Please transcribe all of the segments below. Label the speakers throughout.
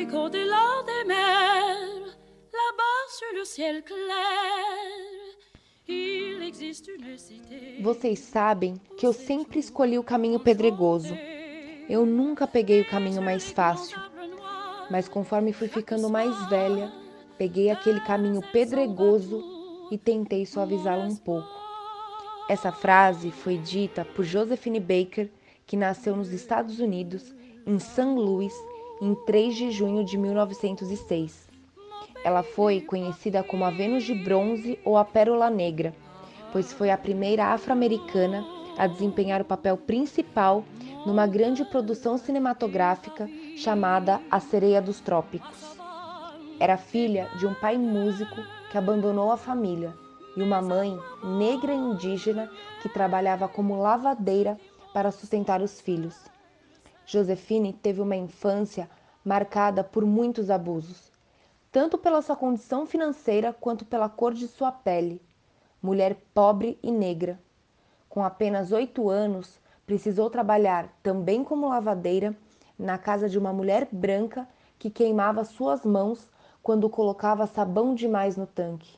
Speaker 1: Afrique au-delà des mers, là-bas sur le ciel clair, il existe une cité.
Speaker 2: Vocês sabem que eu sempre escolhi o caminho pedregoso. Eu nunca peguei o caminho mais fácil. Mas conforme fui ficando mais velha, peguei aquele caminho pedregoso e tentei suavizá-lo um pouco. Essa frase foi dita por Josephine Baker, que nasceu nos Estados Unidos, em St. Louis, em 3 de junho de 1906. Ela foi conhecida como a Vênus de Bronze ou a Pérola Negra, pois foi a primeira afro-americana a desempenhar o papel principal numa grande produção cinematográfica chamada A Sereia dos Trópicos. Era filha de um pai músico que abandonou a família e uma mãe negra indígena que trabalhava como lavadeira para sustentar os filhos. Josefine teve uma infância marcada por muitos abusos, tanto pela sua condição financeira quanto pela cor de sua pele. Mulher pobre e negra. Com apenas oito anos, precisou trabalhar também como lavadeira na casa de uma mulher branca que queimava suas mãos quando colocava sabão demais no tanque.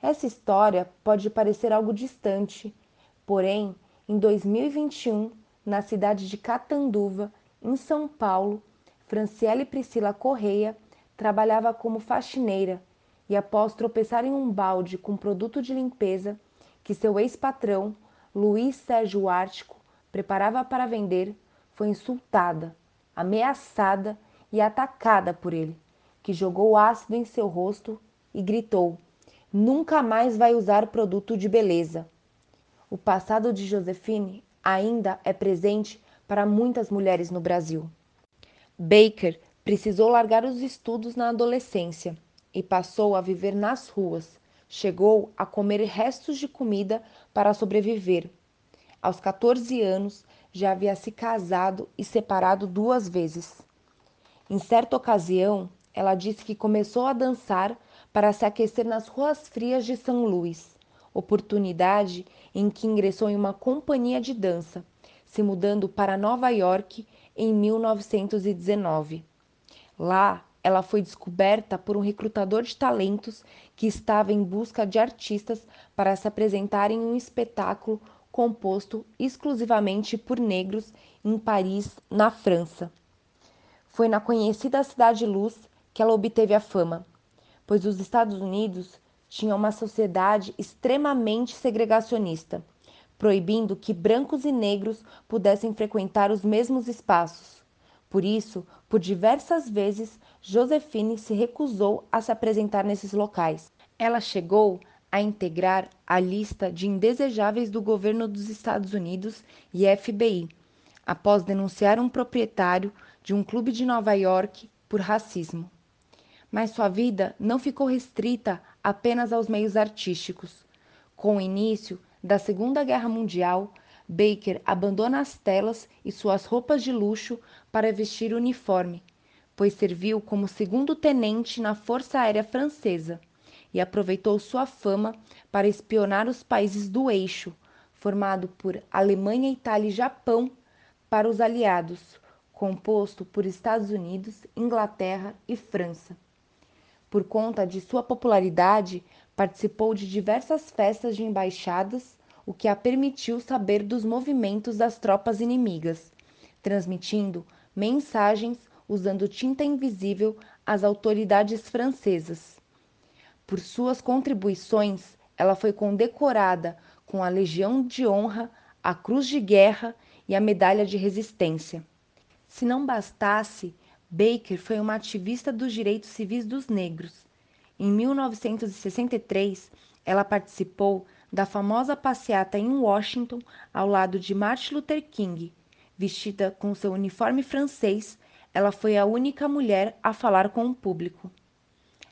Speaker 2: Essa história pode parecer algo distante, porém, em 2021, na cidade de Catanduva, em São Paulo, Franciele Priscila Correia trabalhava como faxineira e, após tropeçar em um balde com produto de limpeza que seu ex-patrão, Luiz Sérgio Ártico, preparava para vender, foi insultada, ameaçada e atacada por ele, que jogou ácido em seu rosto e gritou: Nunca mais vai usar produto de beleza. O passado de Josefine ainda é presente para muitas mulheres no Brasil. Baker precisou largar os estudos na adolescência e passou a viver nas ruas. Chegou a comer restos de comida para sobreviver. Aos 14 anos, já havia se casado e separado duas vezes. Em certa ocasião, ela disse que começou a dançar para se aquecer nas ruas frias de São Luís, oportunidade em que ingressou em uma companhia de dança se mudando para Nova York em 1919. Lá, ela foi descoberta por um recrutador de talentos que estava em busca de artistas para se apresentar em um espetáculo composto exclusivamente por negros em Paris, na França. Foi na conhecida Cidade Luz que ela obteve a fama, pois os Estados Unidos tinham uma sociedade extremamente segregacionista proibindo que brancos e negros pudessem frequentar os mesmos espaços. Por isso, por diversas vezes, Josephine se recusou a se apresentar nesses locais. Ela chegou a integrar a lista de indesejáveis do governo dos Estados Unidos e FBI, após denunciar um proprietário de um clube de Nova York por racismo. Mas sua vida não ficou restrita apenas aos meios artísticos. Com o início da Segunda Guerra Mundial, Baker abandona as telas e suas roupas de luxo para vestir o uniforme, pois serviu como segundo tenente na Força Aérea Francesa e aproveitou sua fama para espionar os países do eixo, formado por Alemanha, Itália e Japão, para os aliados, composto por Estados Unidos, Inglaterra e França. Por conta de sua popularidade, participou de diversas festas de embaixadas o que a permitiu saber dos movimentos das tropas inimigas, transmitindo mensagens usando tinta invisível às autoridades francesas. Por suas contribuições, ela foi condecorada com a Legião de Honra, a Cruz de Guerra e a Medalha de Resistência. Se não bastasse, Baker foi uma ativista dos direitos civis dos negros. Em 1963, ela participou da famosa passeata em Washington ao lado de Martin Luther King. Vestida com seu uniforme francês, ela foi a única mulher a falar com o público.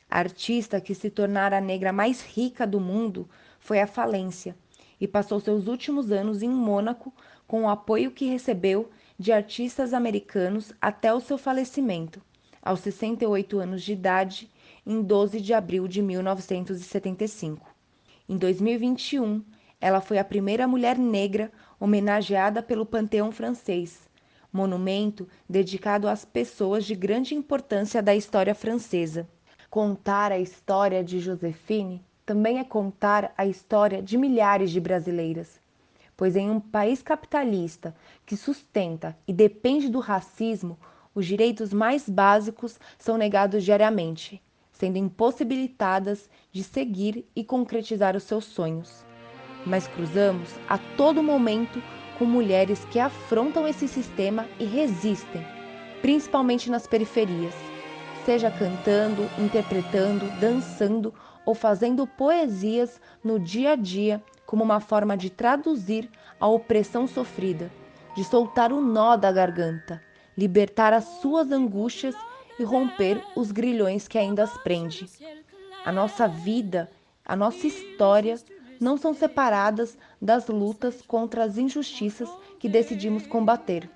Speaker 2: A artista que se tornara a negra mais rica do mundo foi à falência e passou seus últimos anos em Mônaco com o apoio que recebeu de artistas americanos até o seu falecimento, aos 68 anos de idade, em 12 de abril de 1975. Em 2021, ela foi a primeira mulher negra homenageada pelo Panteão Francês, monumento dedicado às pessoas de grande importância da história francesa. Contar a história de Josephine também é contar a história de milhares de brasileiras, pois em um país capitalista que sustenta e depende do racismo, os direitos mais básicos são negados diariamente, sendo impossibilitadas de seguir e concretizar os seus sonhos. Mas cruzamos a todo momento com mulheres que afrontam esse sistema e resistem, principalmente nas periferias, seja cantando, interpretando, dançando ou fazendo poesias no dia a dia como uma forma de traduzir a opressão sofrida, de soltar o nó da garganta, libertar as suas angústias e romper os grilhões que ainda as prende. A nossa vida, a nossa história não são separadas das lutas contra as injustiças que decidimos combater.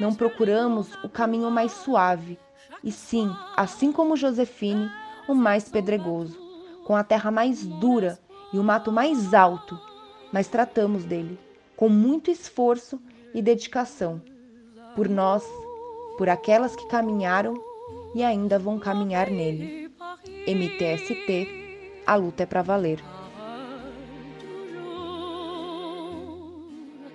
Speaker 2: Não procuramos o caminho mais suave, e sim, assim como Josefine, o mais pedregoso, com a terra mais dura e o mato mais alto, mas tratamos dele com muito esforço e dedicação, por nós, por aquelas que caminharam e ainda vão caminhar nele. MTST, a luta é para valer.